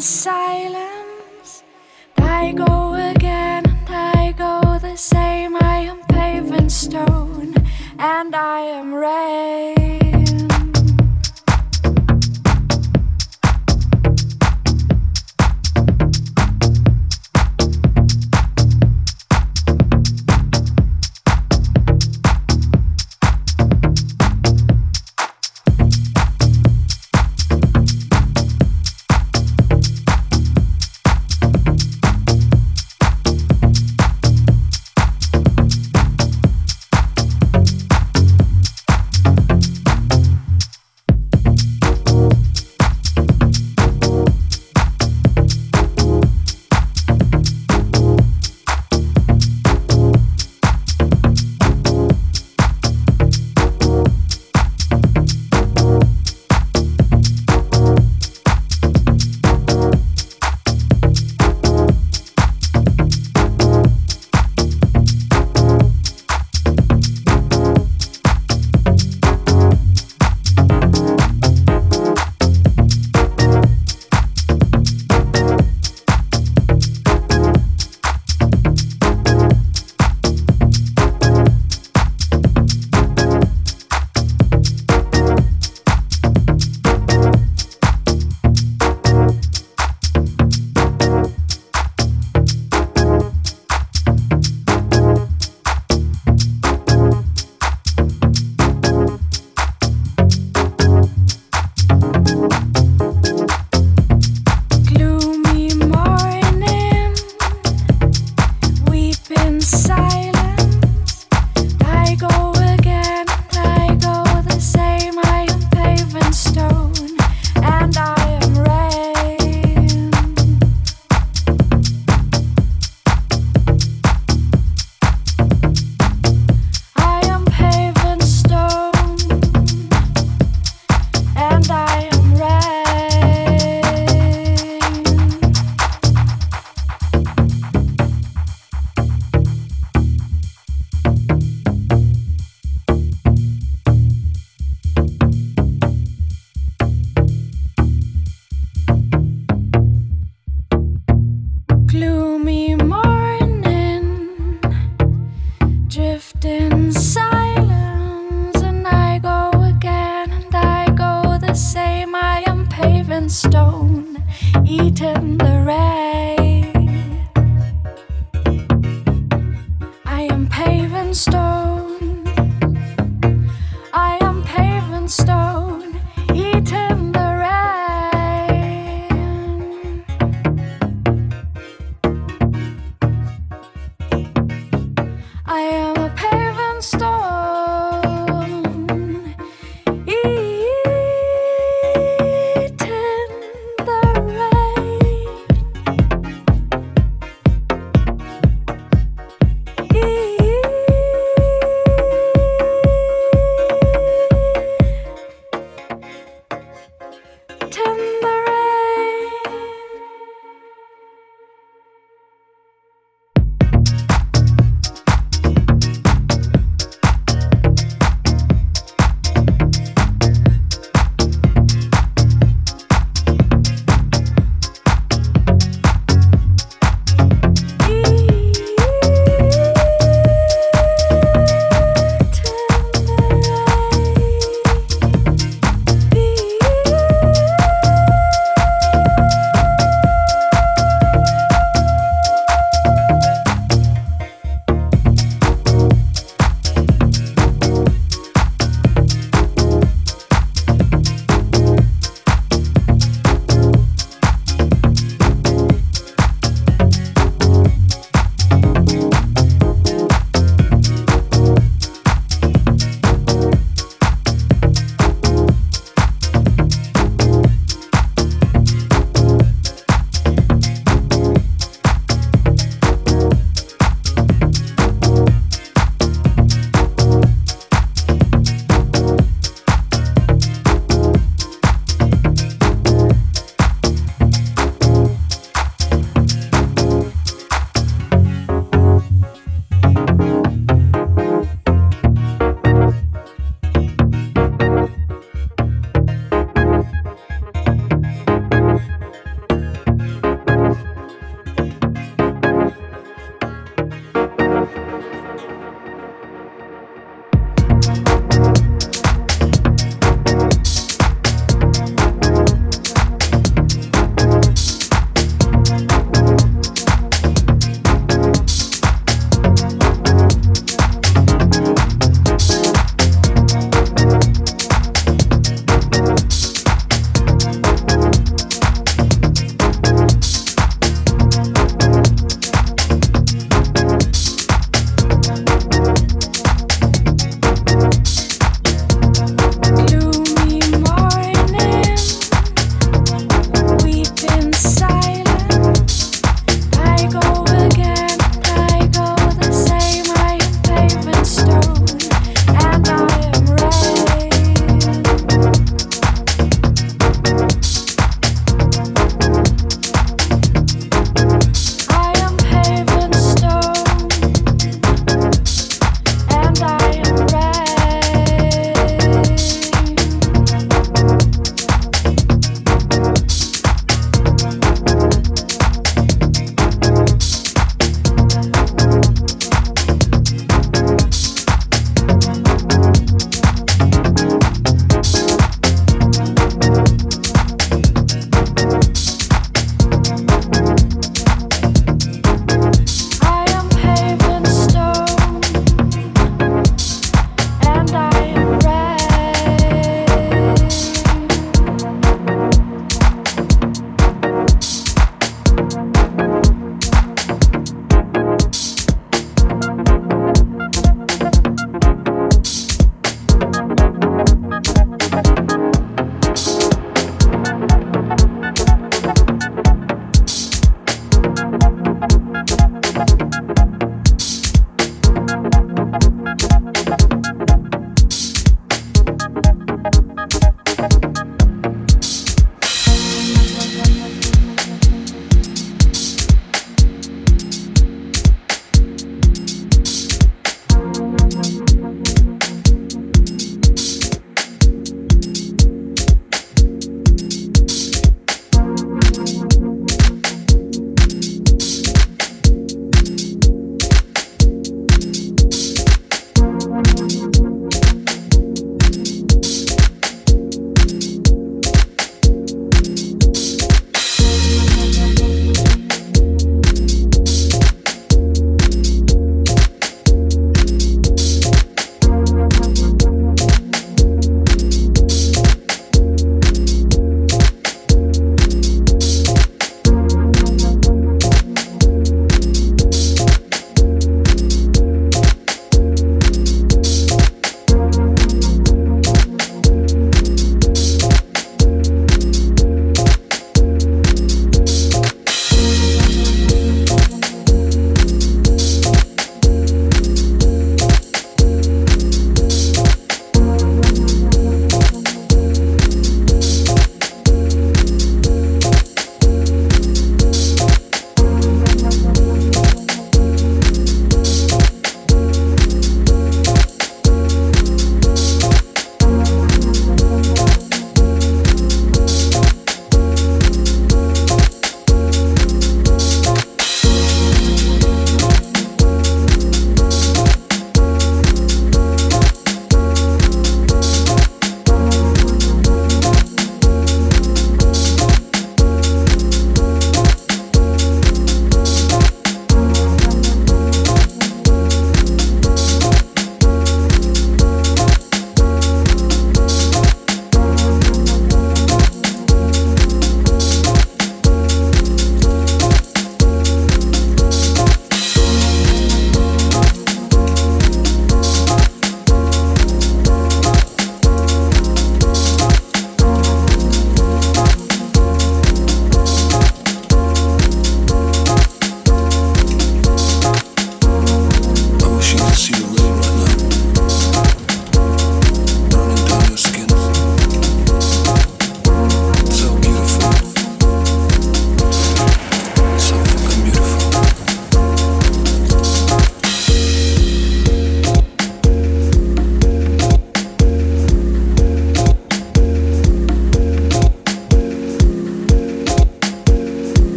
silence.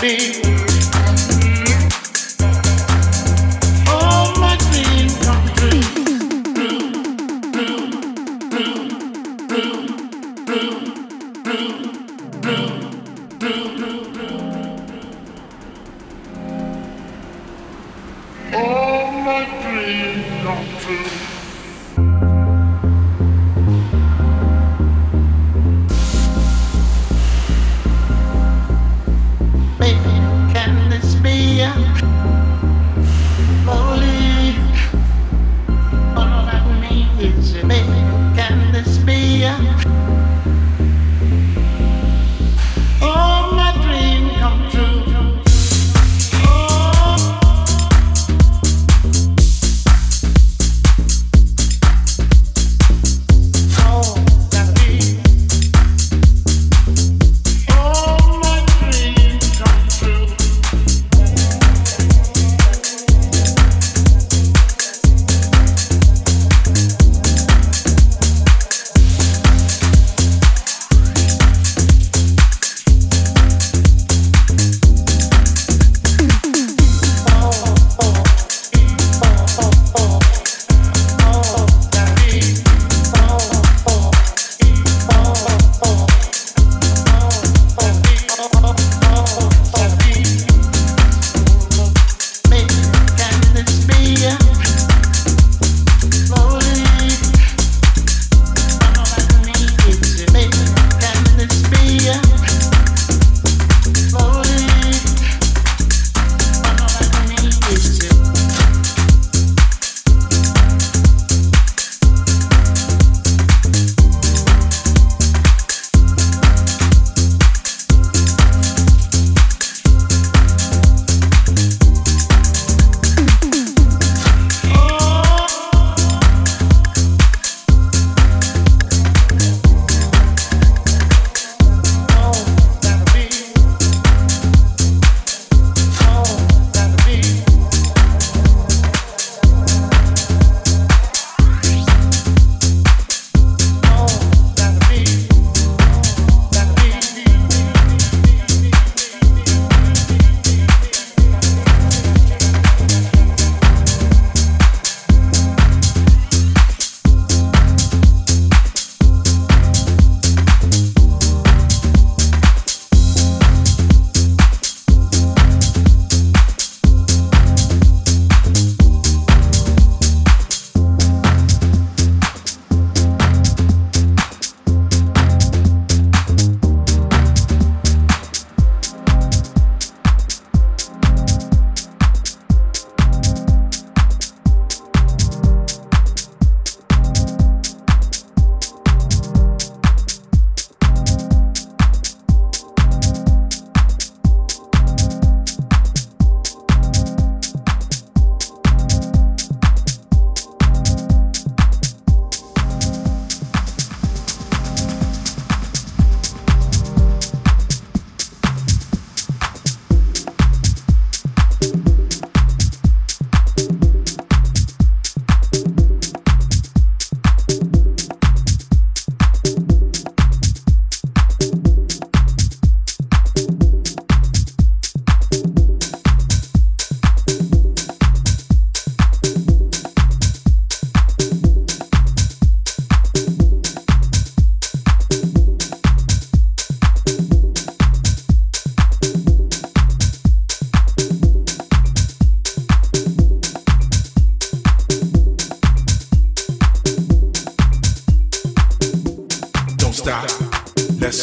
be.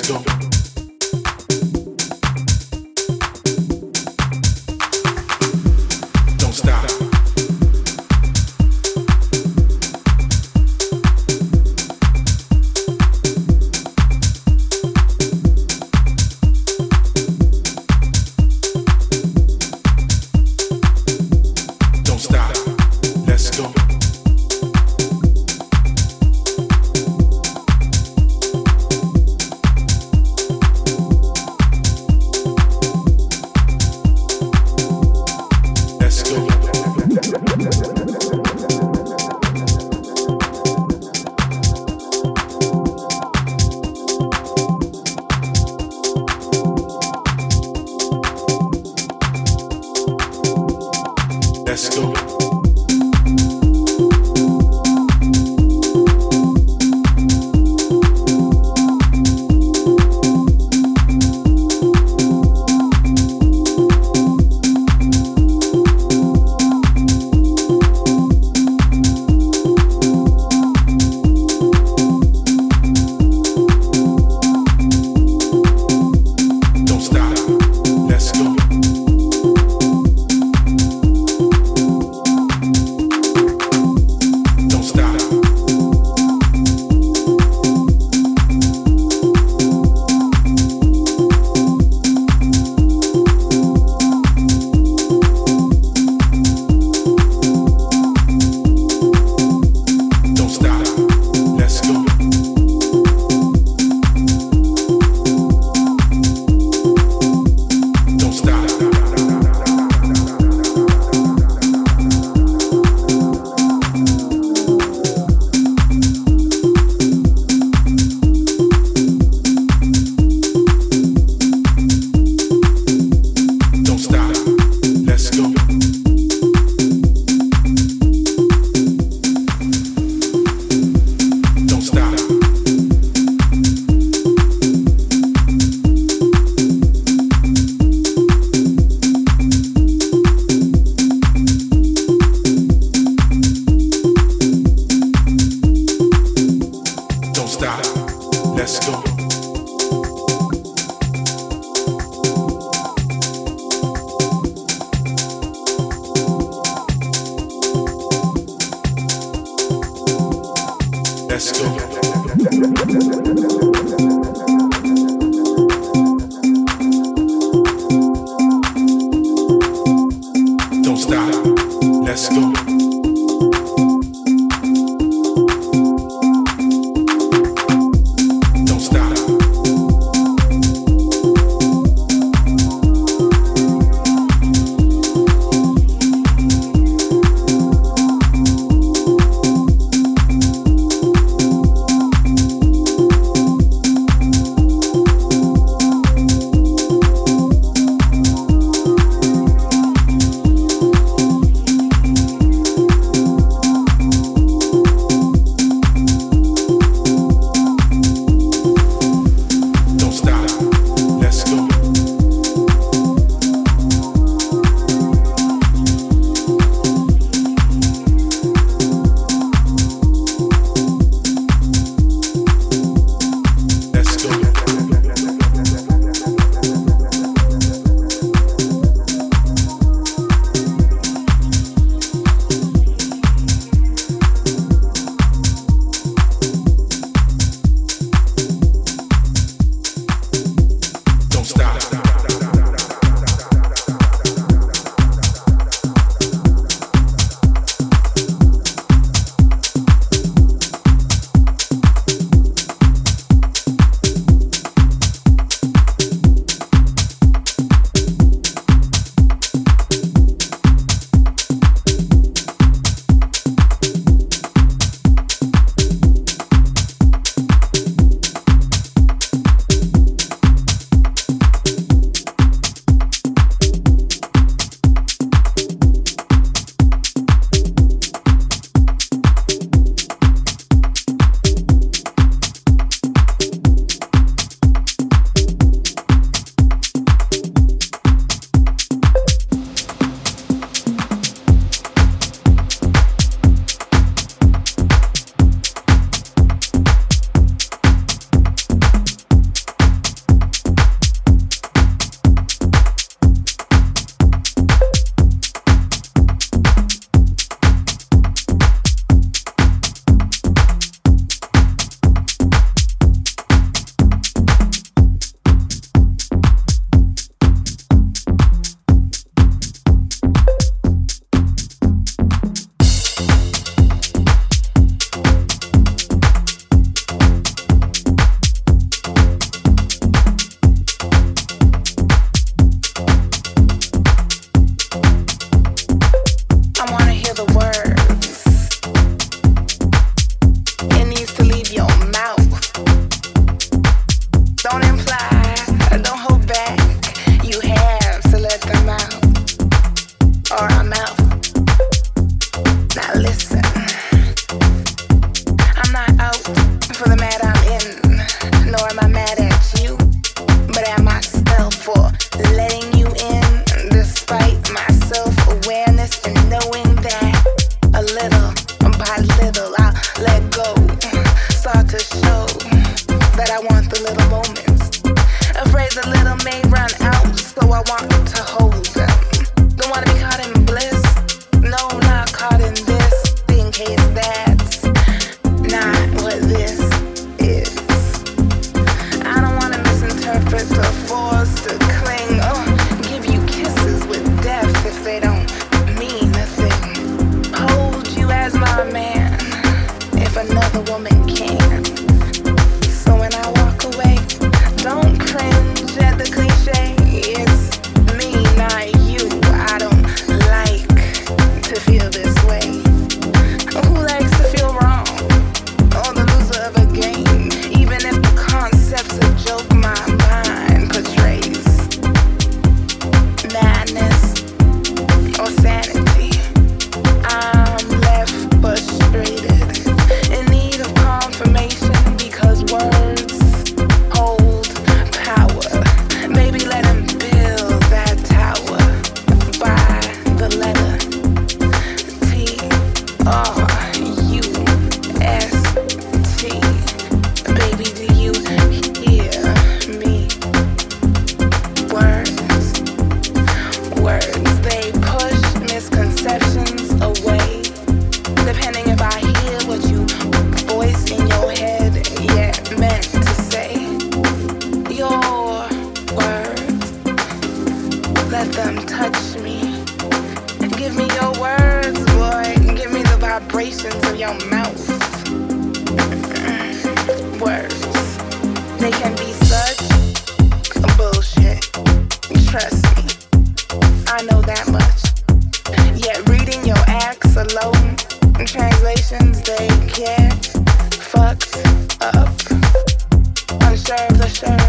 don't away. Depending if vibrations of your mouth. Mm. Words. They can be such bullshit. Trust me. I know that much. Yet reading your acts alone, translations they can't fuck up. Unsure of the sure.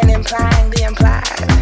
And implying the implied.